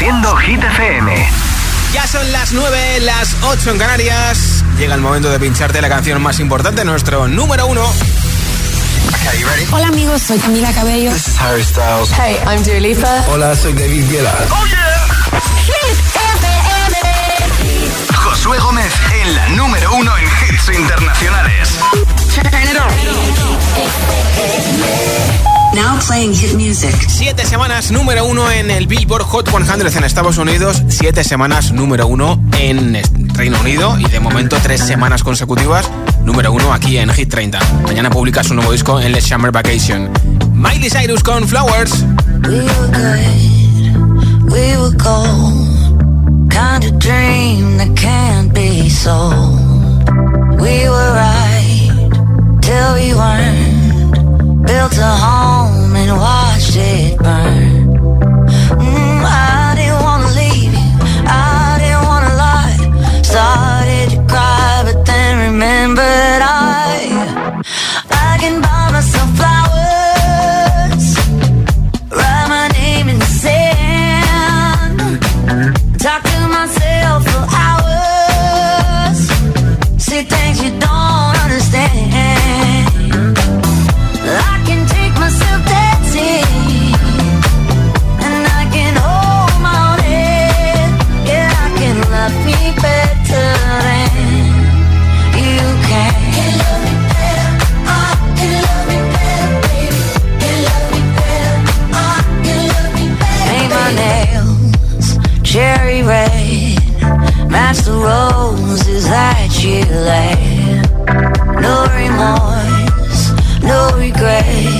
Reproduciendo Hit FM. Ya son las 9, las 8 en Canarias. Llega el momento de pincharte la canción más importante, nuestro número uno. Hola amigos, soy Camila Cabello. This is Harry Styles. Hey, I'm Dua Lipa. Hola, soy David Guetta. ¡Oh, yeah! Josué Gómez en la número uno en hits internacionales. Now playing hit music. Siete semanas número uno en el Billboard Hot 100 en Estados Unidos, siete semanas número uno en Reino Unido y de momento tres semanas consecutivas número uno aquí en Hit 30. Mañana publica su nuevo disco en The Summer Vacation. Miley Cyrus con Flowers. We were good, we were gold, kind of dream that can't be sold. We were right till we weren't. Built a home and watched it burn. That you laid. No remorse, no regret.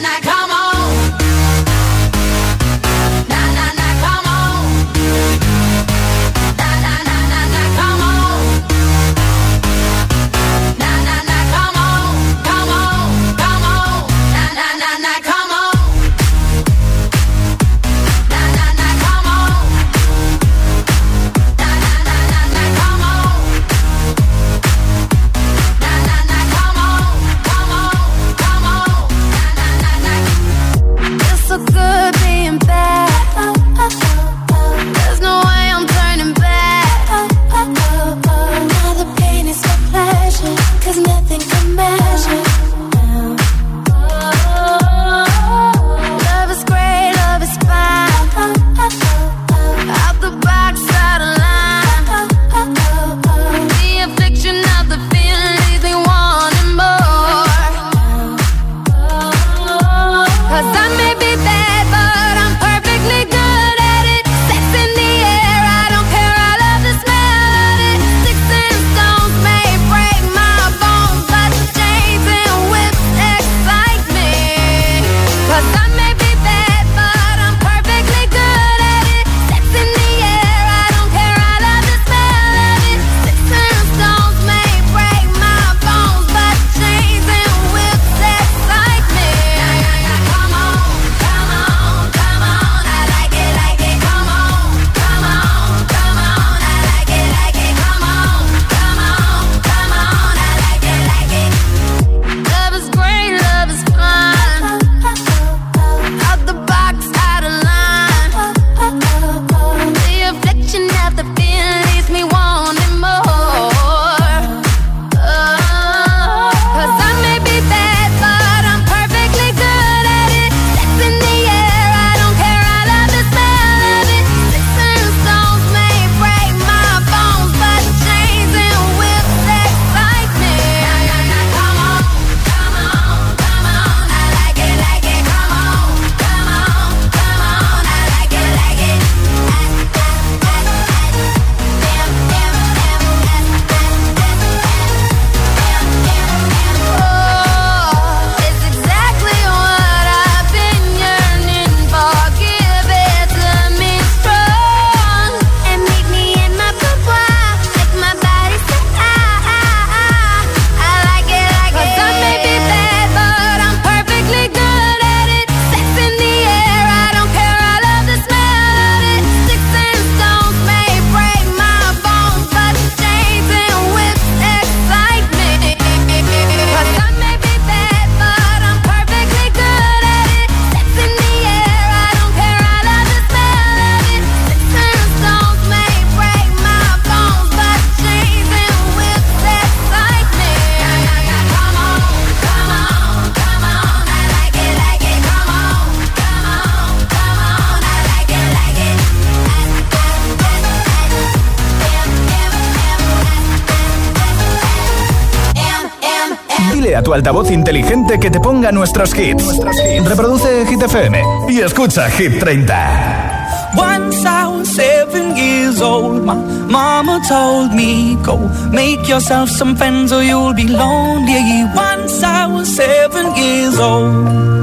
Tu altavoz inteligente que te ponga nuestros hits. Reproduce Hit FM y escucha Hit 30. Once I was seven years old, my mama told me, Go make yourself some friends or you'll be lonely. Once I was seven years old.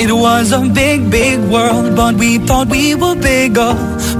It was a big, big world, but we thought we were bigger.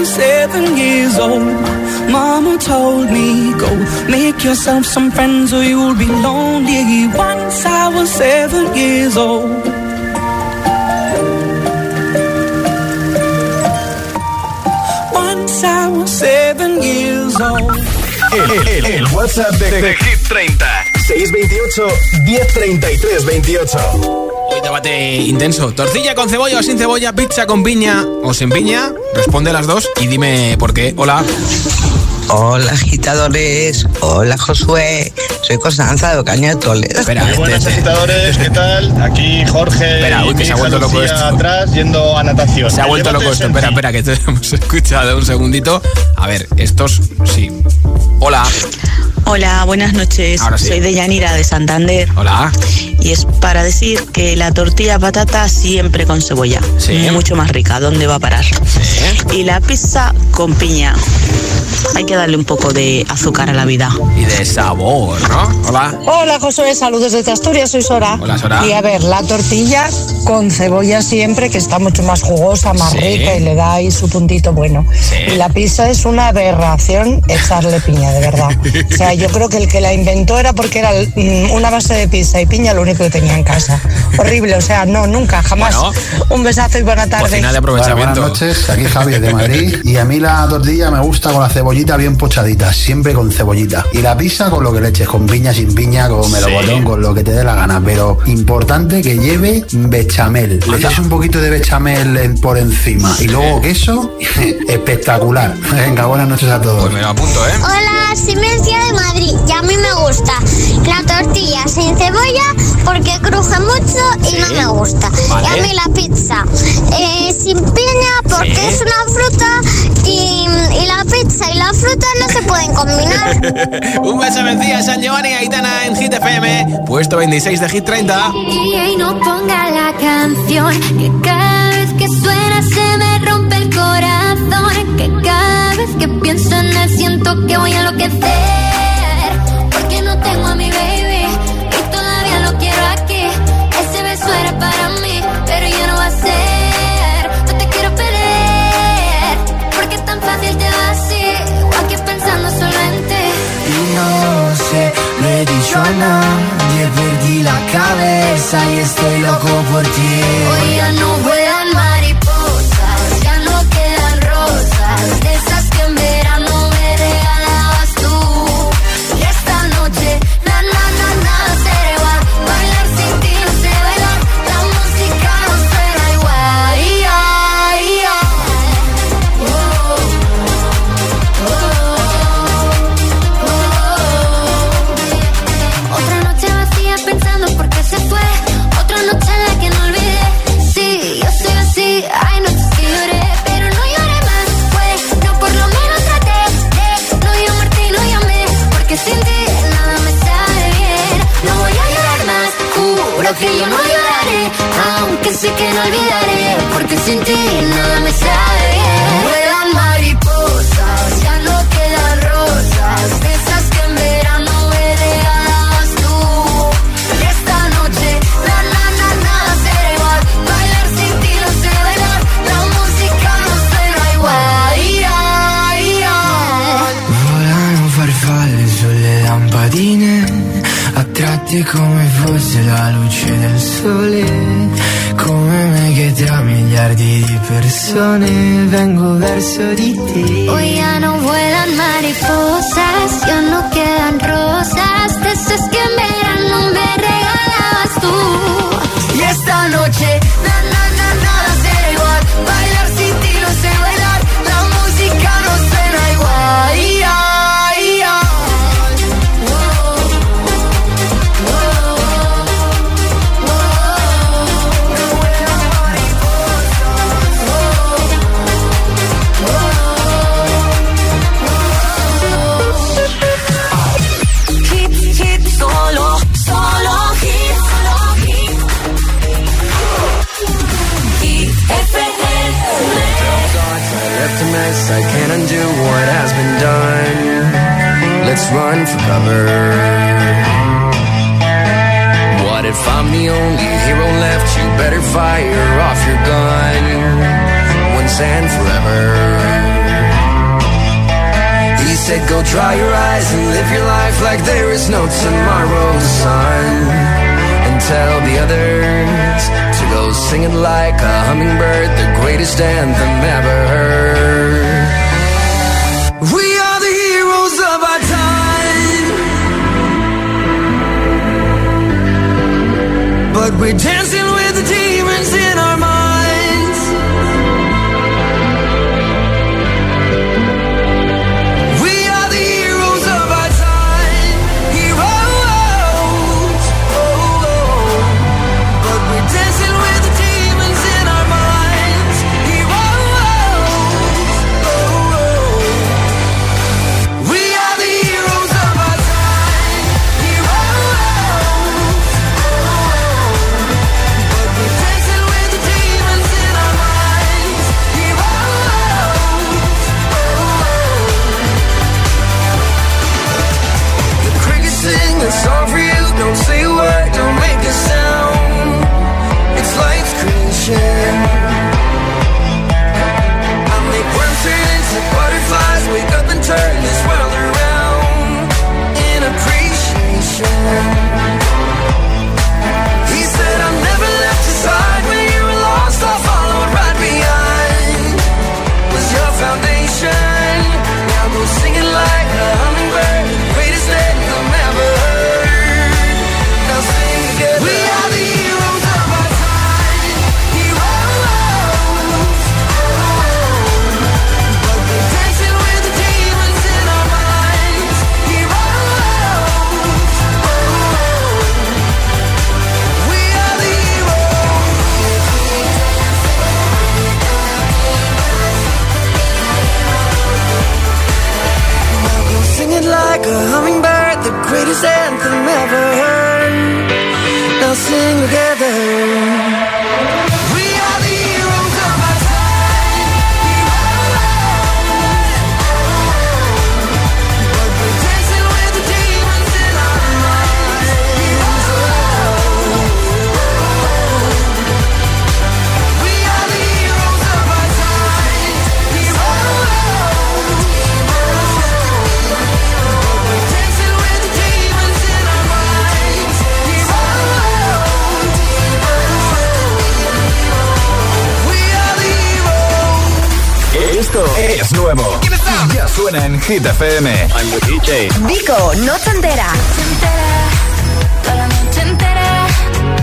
was seven years old, mama told me, Go make yourself some friends or you'll be lonely. Once I was seven years old. Once I was seven years old. El, el- el WhatsApp de, de Hit 30. 628 1033 28. Hoy debate intenso. ¿Tortilla con cebolla o sin cebolla? ¿Pizza con piña o sin piña? Responde las dos y dime por qué. Hola. Hola agitadores, hola Josué, soy Constanza de Ocaña de Toledo. Espera, Muy buenas este- agitadores, ¿qué tal? Aquí Jorge Espera, uy, que se ha vuelto loco esto. atrás yendo a natación. se ha vuelto El loco esto. es Espera, espera, que te hemos escuchado un segundito. A ver, estos sí. Hola. Hola, buenas noches. Ahora sí. Soy de Yanira de Santander Hola. y es para decir que la tortilla patata siempre con cebolla. Sí. Mucho más rica. ¿Dónde va a parar? Y la pizza con piña. Hay que darle un poco de azúcar a la vida. Y de sabor, ¿no? Hola. Hola Josué, saludos desde Asturias, soy Sora. Hola, Sora. Y a ver, la tortilla con cebolla siempre, que está mucho más jugosa, más Sí. rica y le da ahí su puntito bueno. Sí. Y la pizza es una aberración echarle piña, de verdad. O sea, yo creo que el que la inventó era porque era mm, una base de pizza y piña lo único que tenía en casa. Horrible, o sea, no, nunca, jamás. Bueno. Un besazo y buena tarde. Cocina de aprovechamiento. buenas noches, aquí Javi de Madrid. Y a mí la tortilla me gusta con la cebollita bien pochadita, siempre con cebollita. Y la pizza con lo que le eches, con piña, sin piña, con melocotón, con lo que te dé la gana. Pero importante que lleve bechamel. Le echas un poquito de bechamel por encima y luego queso, espectacular. Venga, buenas noches a todos. Pues me lo apunto, ¿eh? Hola, soy de Madrid y a mí me gusta la tortilla sin cebolla porque cruje mucho y no me gusta. Vale. Y a mí la pizza eh, sin piña porque Sí. es una fruta y, y la pizza y la fruta no se pueden combinar. Un beso vencía San Giovanni Aitana en Hit FM, puesto 26 de Hit 30. Y no ponga la canción que cada vez que suena se me rompe el corazón. Que cada vez que pienso en él siento que voy a enloquecer. persona Te perdí la cabeza y estoy loco por ti. Hoy ya no voy run for cover. What if I'm the only hero left? You better fire off your gun once and forever. He said, Go dry your eyes and live your life like there is no tomorrow, sun. And tell the others to go singing like a hummingbird, the greatest anthem ever heard. We did. Hit FM. I'm the DJ. Vico, noche entera. Toda la noche entera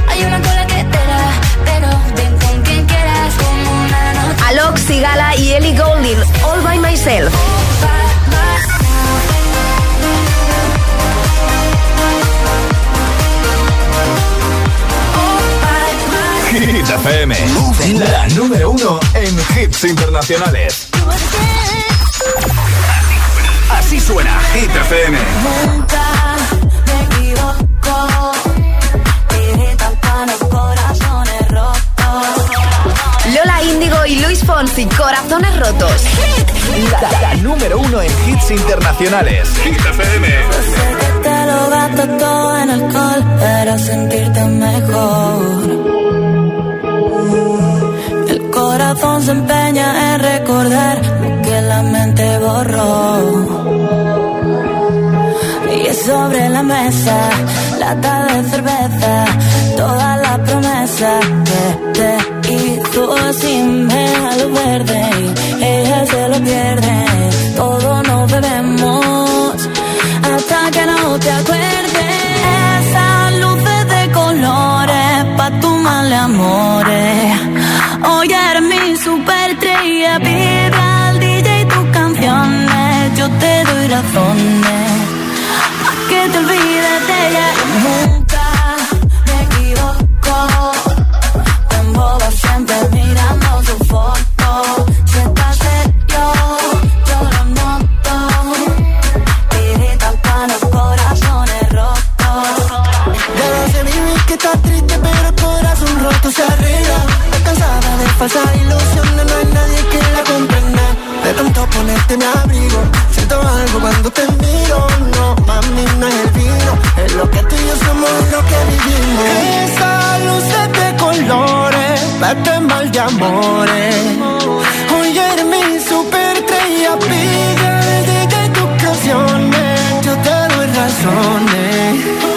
hay una cola que te da, pero ven con quien quieras como una noche. Alok, Sigala y Ellie Goulding, All by Myself. Hit FM. La número uno en hits internacionales. Luis Fonsi, Corazones Rotos. La, la número uno en hits internacionales. Hit FM. Que te lo gasto todo en alcohol para sentirte mejor. El corazón se empeña en recordar lo que la mente borró. Y es sobre la mesa, lata de cerveza, toda la promesa que te hizo sin a lo verde. Y ella se lo pierde, todo nos bebemos hasta que no te acuerdes. Esas luces de colores pa' tu mal amores. Hoy eres mi superestrella, pide al DJ tus canciones, yo te doy razones. Pa' que te olvides de ella. Te miro. No, mami, no es el vino, es lo que tú y yo somos, es lo que vivimos. Esas luces de colores, vete mal de amores. Hoy eres mi superestrella, pide DJ tus canciones. Yo te doy razones.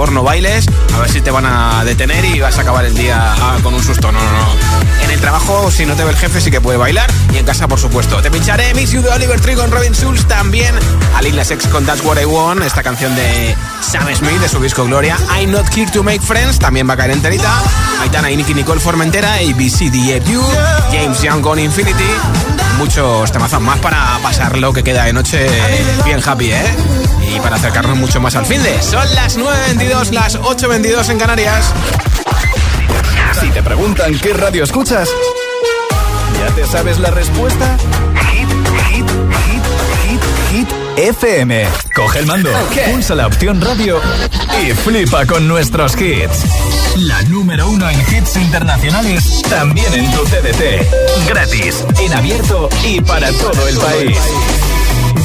Favor no bailes. A ver si te van a detener y vas a acabar el día ah, con un susto. No, no, no. En el trabajo si no te ve el jefe, sí que puede bailar. Y en casa, por supuesto. Te pincharé Miss You de Oliver Tree con Robin Schulz. También a Lil Sex con That's What I Want. Esta canción de Sam Smith de su disco Gloria. I'm Not Here to Make Friends. También va a caer enterita. Aitana y Nicky Nicole Formentera. ABC DFU. James Young con Infinity. Muchos temazos más para pasar lo que queda de noche bien happy, ¿eh? Y para acercarnos mucho más al fin de. Son las 9.22, las 8.22 en Canarias. Si te preguntan qué radio escuchas, ¿ya te sabes la respuesta? Hit, hit, hit, hit, hit, FM. Coge el mando, pulsa la opción radio y flipa con nuestros hits. La número uno en hits internacionales, también en tu TDT. Gratis, en abierto y para todo el país.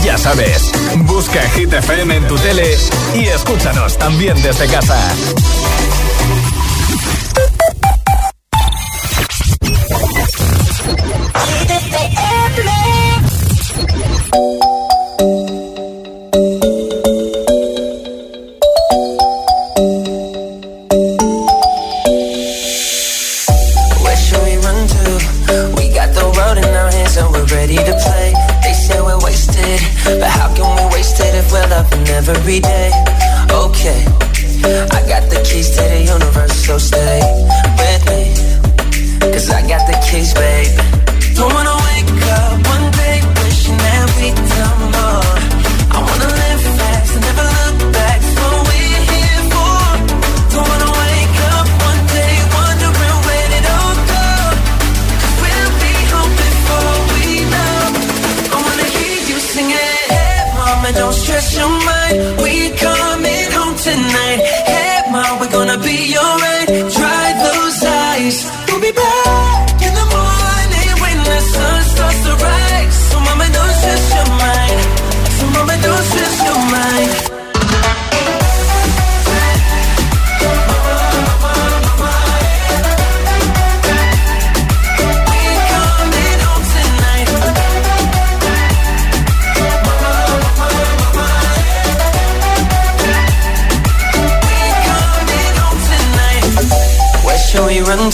Ya sabes, busca Hit FM en tu tele y escúchanos también desde casa.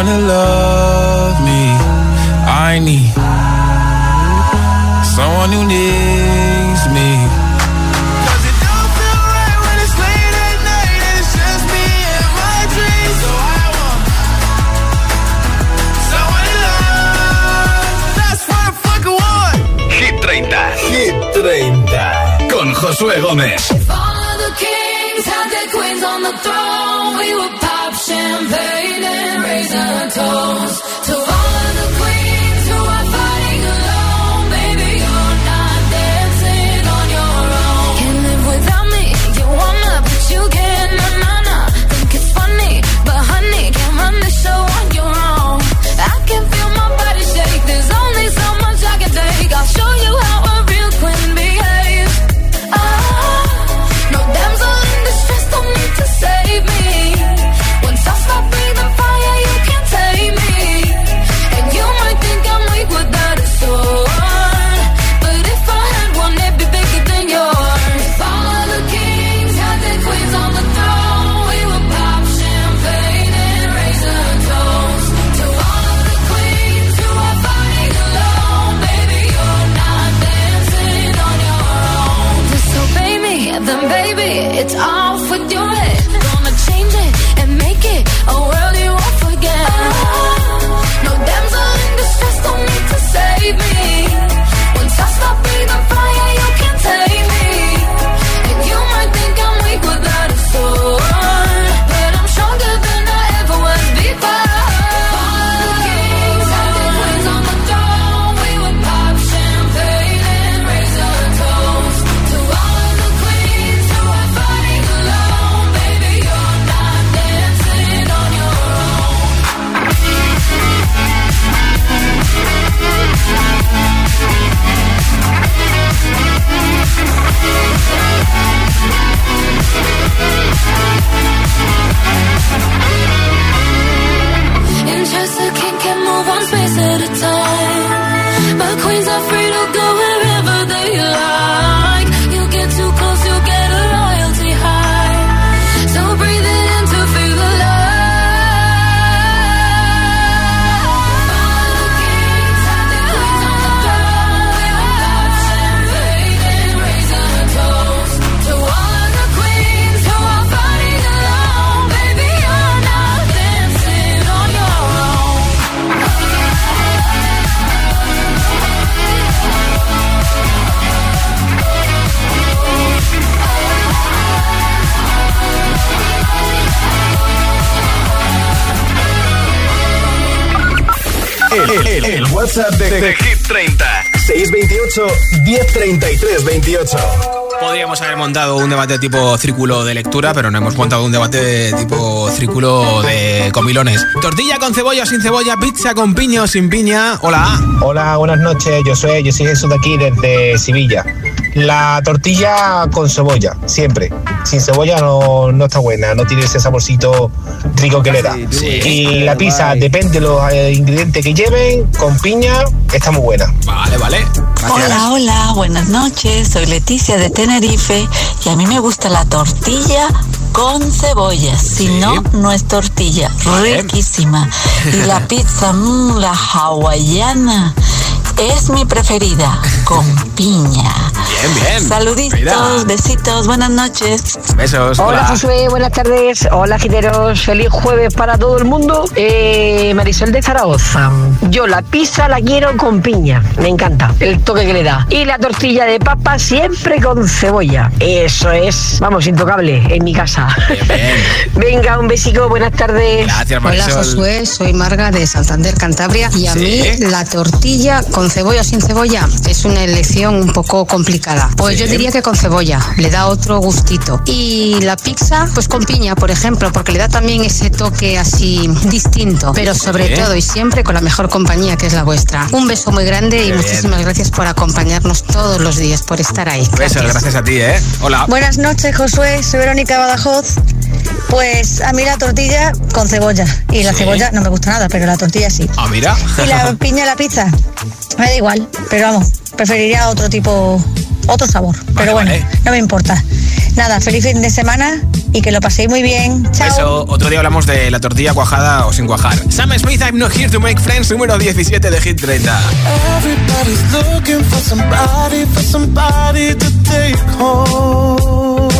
someone to love me. I need someone who needs me. 'Cause it don't feel right when it's late at night and it's just me and my dreams. So I want someone to love. That's what I fucking want. Hit 30. Hit 30. Con Josué Gómez. If all of the kings had their queens on the throne, we would pop champagne and raise a toast WhatsApp de, de Hit 30. 628 1033 28. Podríamos haber montado un debate tipo círculo de lectura, pero no hemos montado un debate tipo círculo de comilones. Tortilla con cebolla o sin cebolla, pizza con piña o sin piña. Hola. Hola, buenas noches. Yo soy, yo soy Jesús de aquí desde Sevilla. La tortilla con cebolla, siempre. Sin cebolla no, no está buena, no tiene ese saborcito rico que le da. Y la pizza, depende de los eh, ingredientes que lleven, con piña, está muy buena. Vale, vale. Hola, hola, buenas noches. Soy Leticia de Tenerife y a mí me gusta la tortilla con cebolla. Si no, no es tortilla. Riquísima. Y la pizza, mm, la hawaiana, es mi preferida, con piña. Bien, bien. Saluditos, Mira. besitos, buenas noches. Besos. Hola, Josué, buenas tardes. Hola, Gineros. Feliz jueves para todo el mundo. Eh, Marisol de Zaragoza. Yo la pizza la quiero con piña. Me encanta el toque que le da. Y la tortilla de papa siempre con cebolla. Eso es, vamos, intocable en mi casa. Venga, un besico, buenas tardes. Gracias, Hola Josué, soy Marga de Santander, Cantabria y a Sí. mí la tortilla con con cebolla o sin cebolla es una elección un poco complicada. Pues Sí. yo diría que con cebolla, le da otro gustito. Y la pizza, pues con piña, por ejemplo, porque le da también ese toque así distinto, pero sobre Sí. todo y siempre con la mejor compañía que es la vuestra. Un beso muy grande y bien. muchísimas gracias por acompañarnos todos los días, por estar ahí. Besos, gracias a ti, ¿eh? Hola. Buenas noches, Josué. Soy Verónica Badajoz. Pues a mí la tortilla con cebolla. Y la Sí. cebolla no me gusta nada, pero la tortilla sí. Ah, mira. Y la piña y la pizza, me da igual. Pero vamos, preferiría otro tipo, otro sabor. pero bueno, vale. no me importa. Nada, feliz fin de semana y que lo paséis muy bien. Chao. Eso, otro día hablamos de la tortilla cuajada o sin cuajar. Sam Smith, I'm not here to make friends, número 17 de Hit 30. Everybody's looking for somebody, for somebody to take home.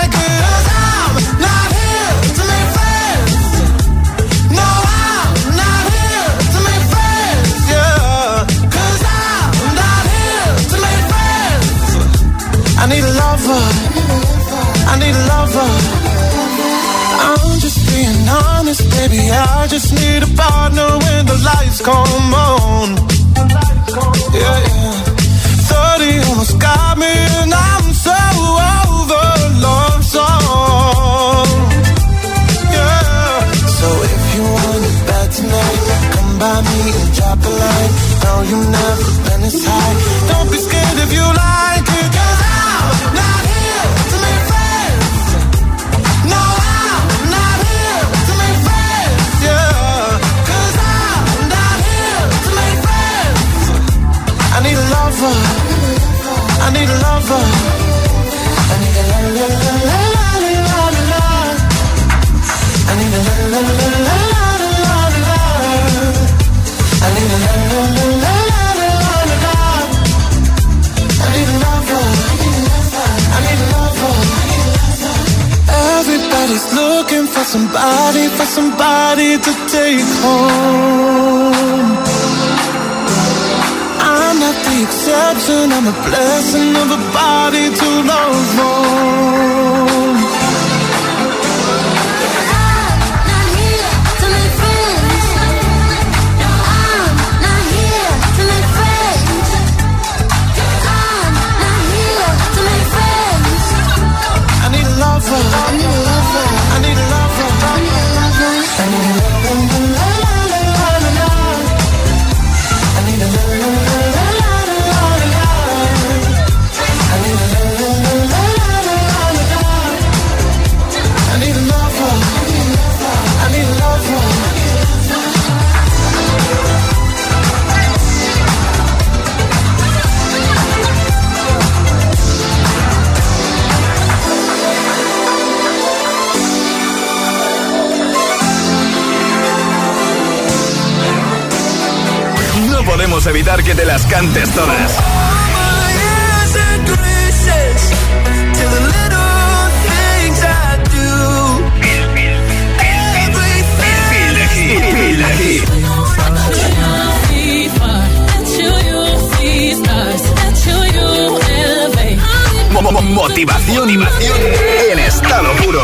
I need a lover. I need a lover. I'm just being honest, baby. I just need a partner when the lights come on. Somebody, for somebody to take home. I'm not the exception, I'm a blessing of a body to love on. Podemos evitar que te las cantes todas. Mo- mo- Motivación en estado puro.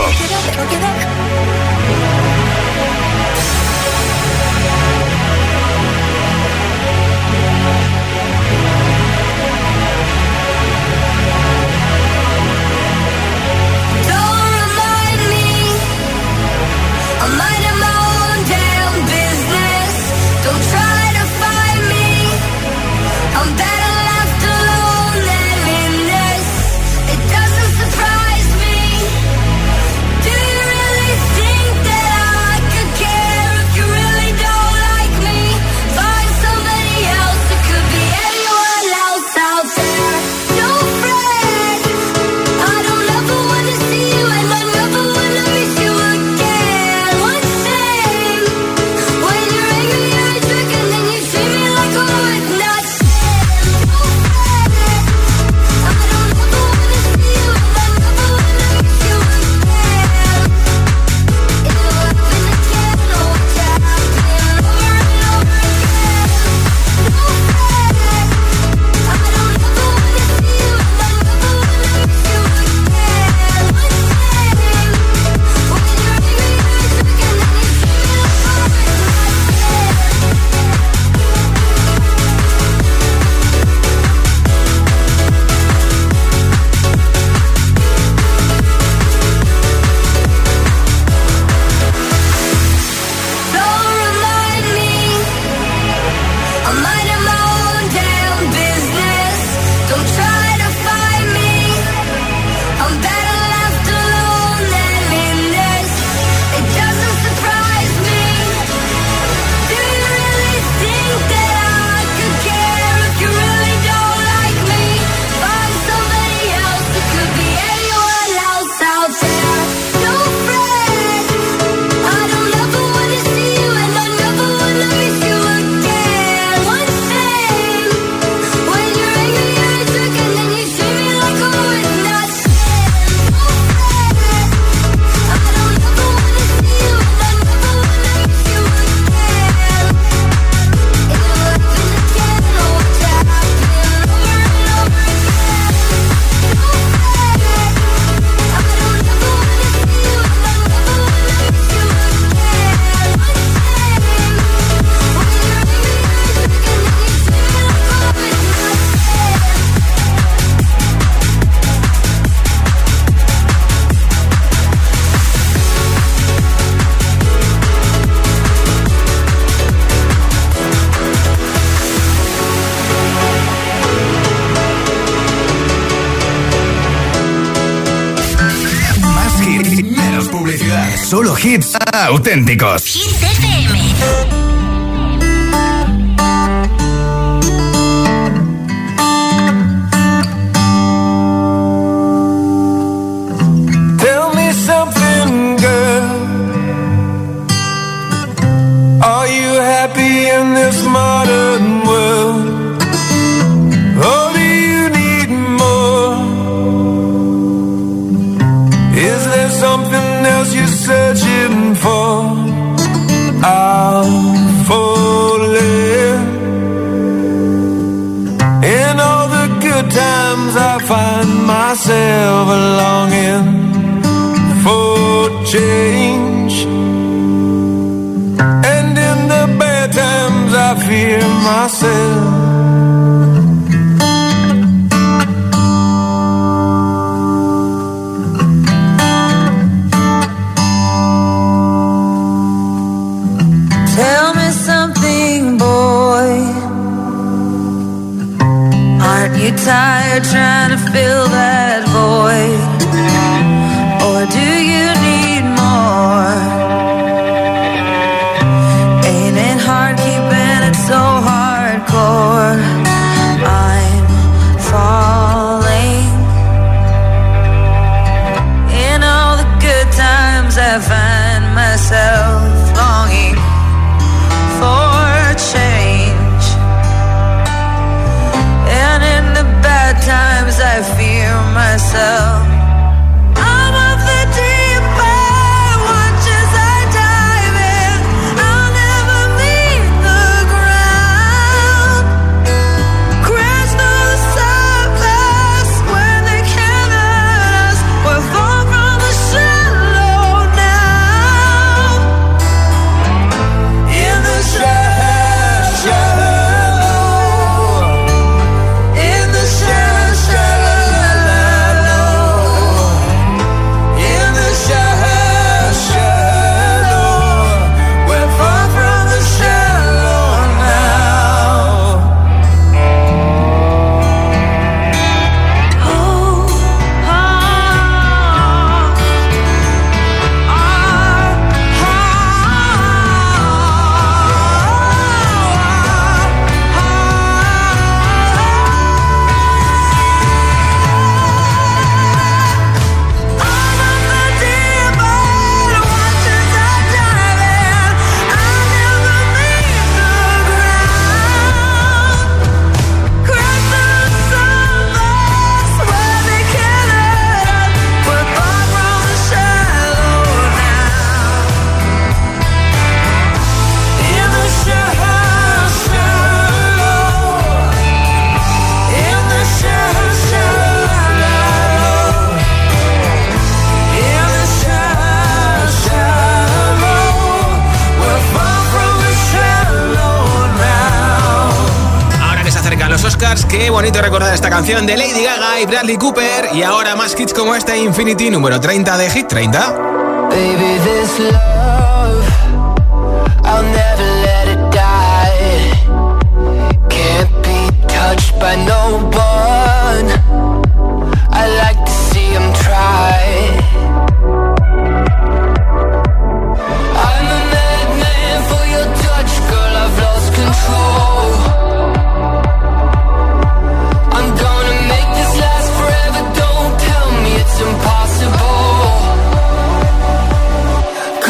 hits auténticos. myself. Tell me something, boy. Aren't you tired trying to fill that? esta canción de Lady Gaga y Bradley Cooper. Y ahora más hits como este Infinity número 30 de Hit 30.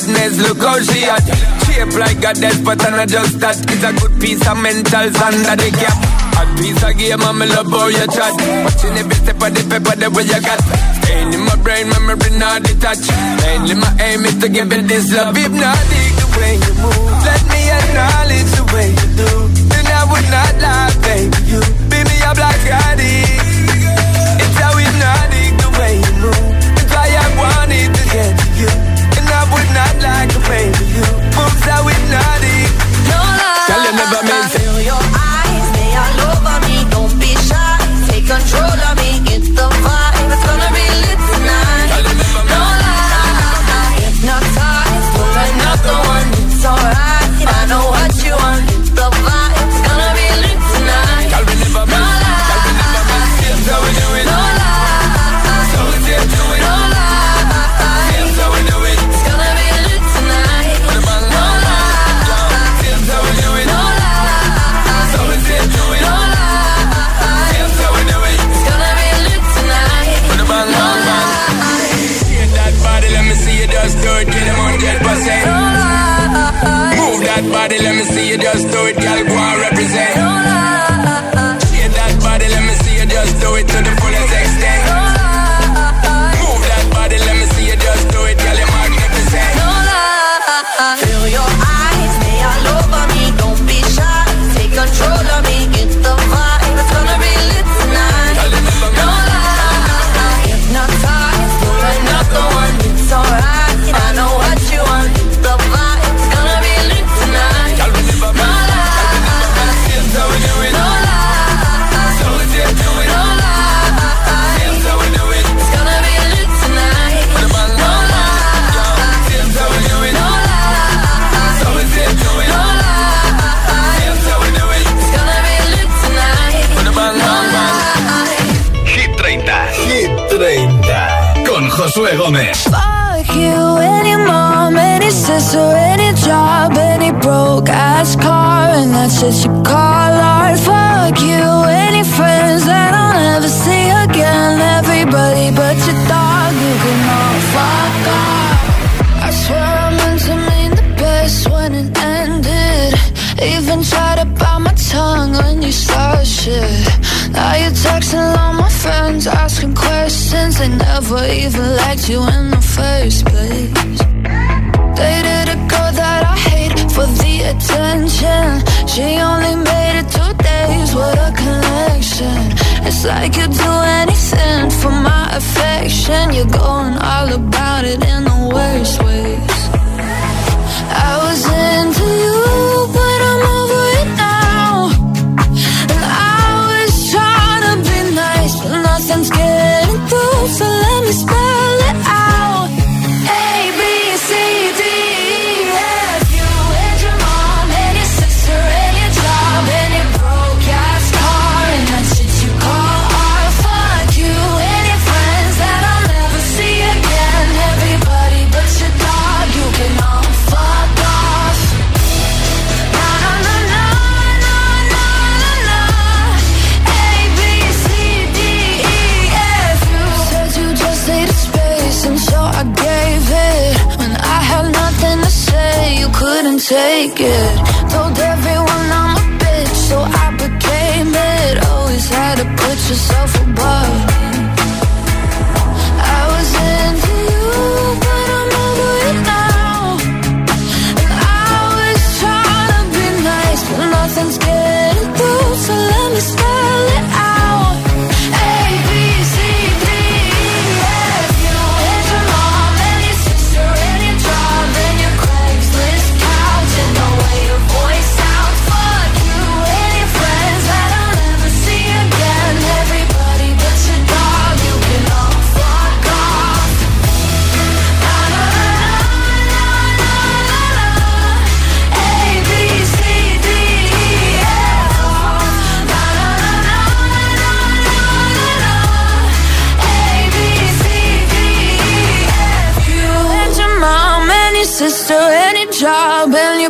badness, look how she at. Shape like a death, but I just that. It's a good piece of mental sand that they cap. A piece of game, I'm love how you chat. Watching every step of the paper, the way you got. Staying in my brain, memory not detached. Mainly my aim is to give it this love. If not, the way you move. Let me acknowledge the way you do. Then I would not lie, baby. You be me up like like moves take control of me. like you'd do anything for my affection. You're going all about it in the worst ways. I was into you.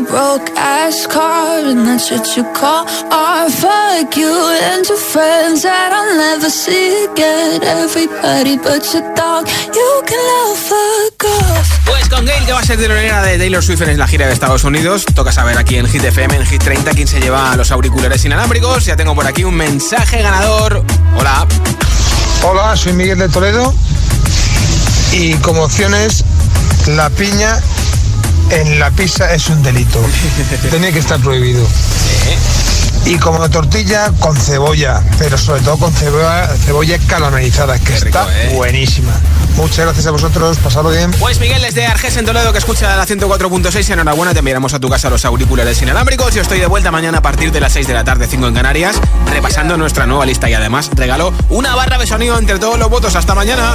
Your broke ass car and that's what you call art. Fuck you and your friends that I'll never see again. Everybody but your dog, you can love. Pues con Gail, que va a ser telonera de Taylor Swift en la gira de Estados Unidos. Toca saber aquí en Hit FM, en Hit 30, quién se lleva los auriculares inalámbricos. Ya tengo por aquí un mensaje ganador. Hola. Hola, soy Miguel de Toledo y como opciones la piña en la pizza es un delito. Tiene que estar prohibido. Y como tortilla con cebolla, pero sobre todo con cebolla, cebolla caramelizada, que está buenísima. Muchas gracias a vosotros, pasado bien. Pues Miguel desde Arges en Toledo que escucha la 104.6. Enhorabuena, te enviaremos a tu casa los auriculares inalámbricos. Yo estoy de vuelta mañana a partir de las 6 de la tarde, 5 en Canarias, repasando nuestra nueva lista y además regalo una barra de sonido entre todos los votos. Hasta mañana.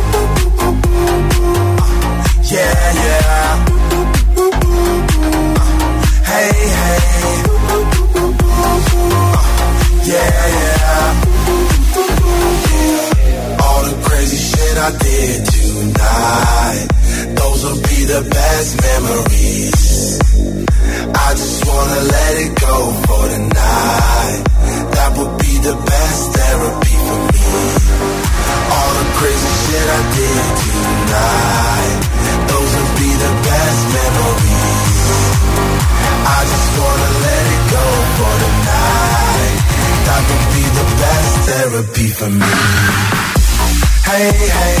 Yeah, yeah. Hey, hey. Yeah, yeah. All the crazy shit I did tonight. Those will be the best memories. I just wanna let it go for tonight. That would be the best therapy for me. Hey, hey.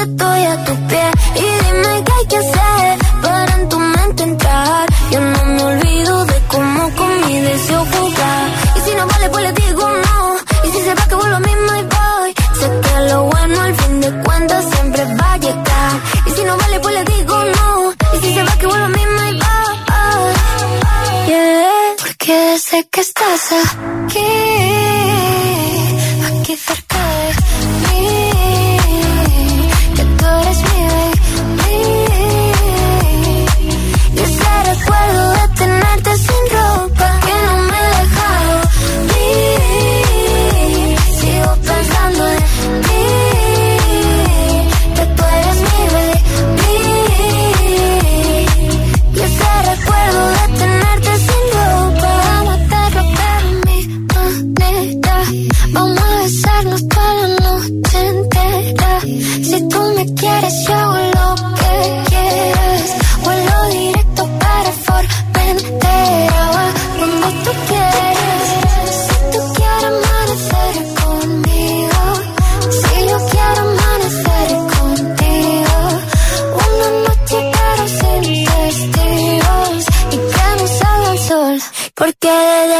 ずっとやっと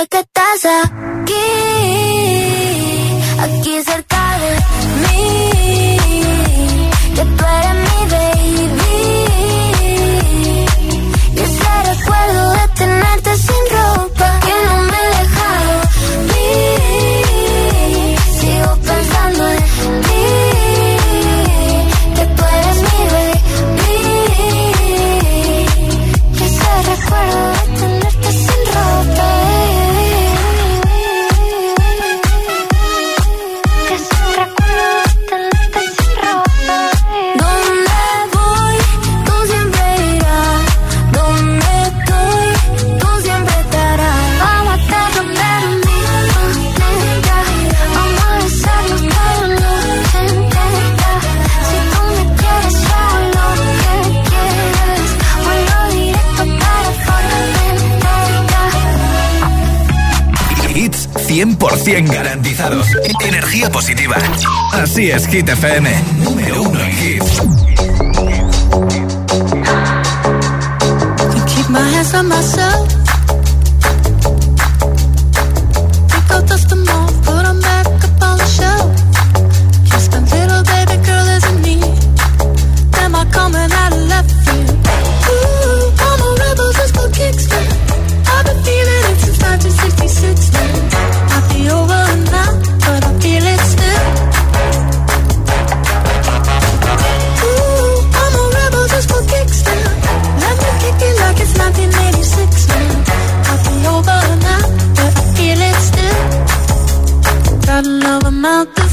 take a Así es, Hit FM. out the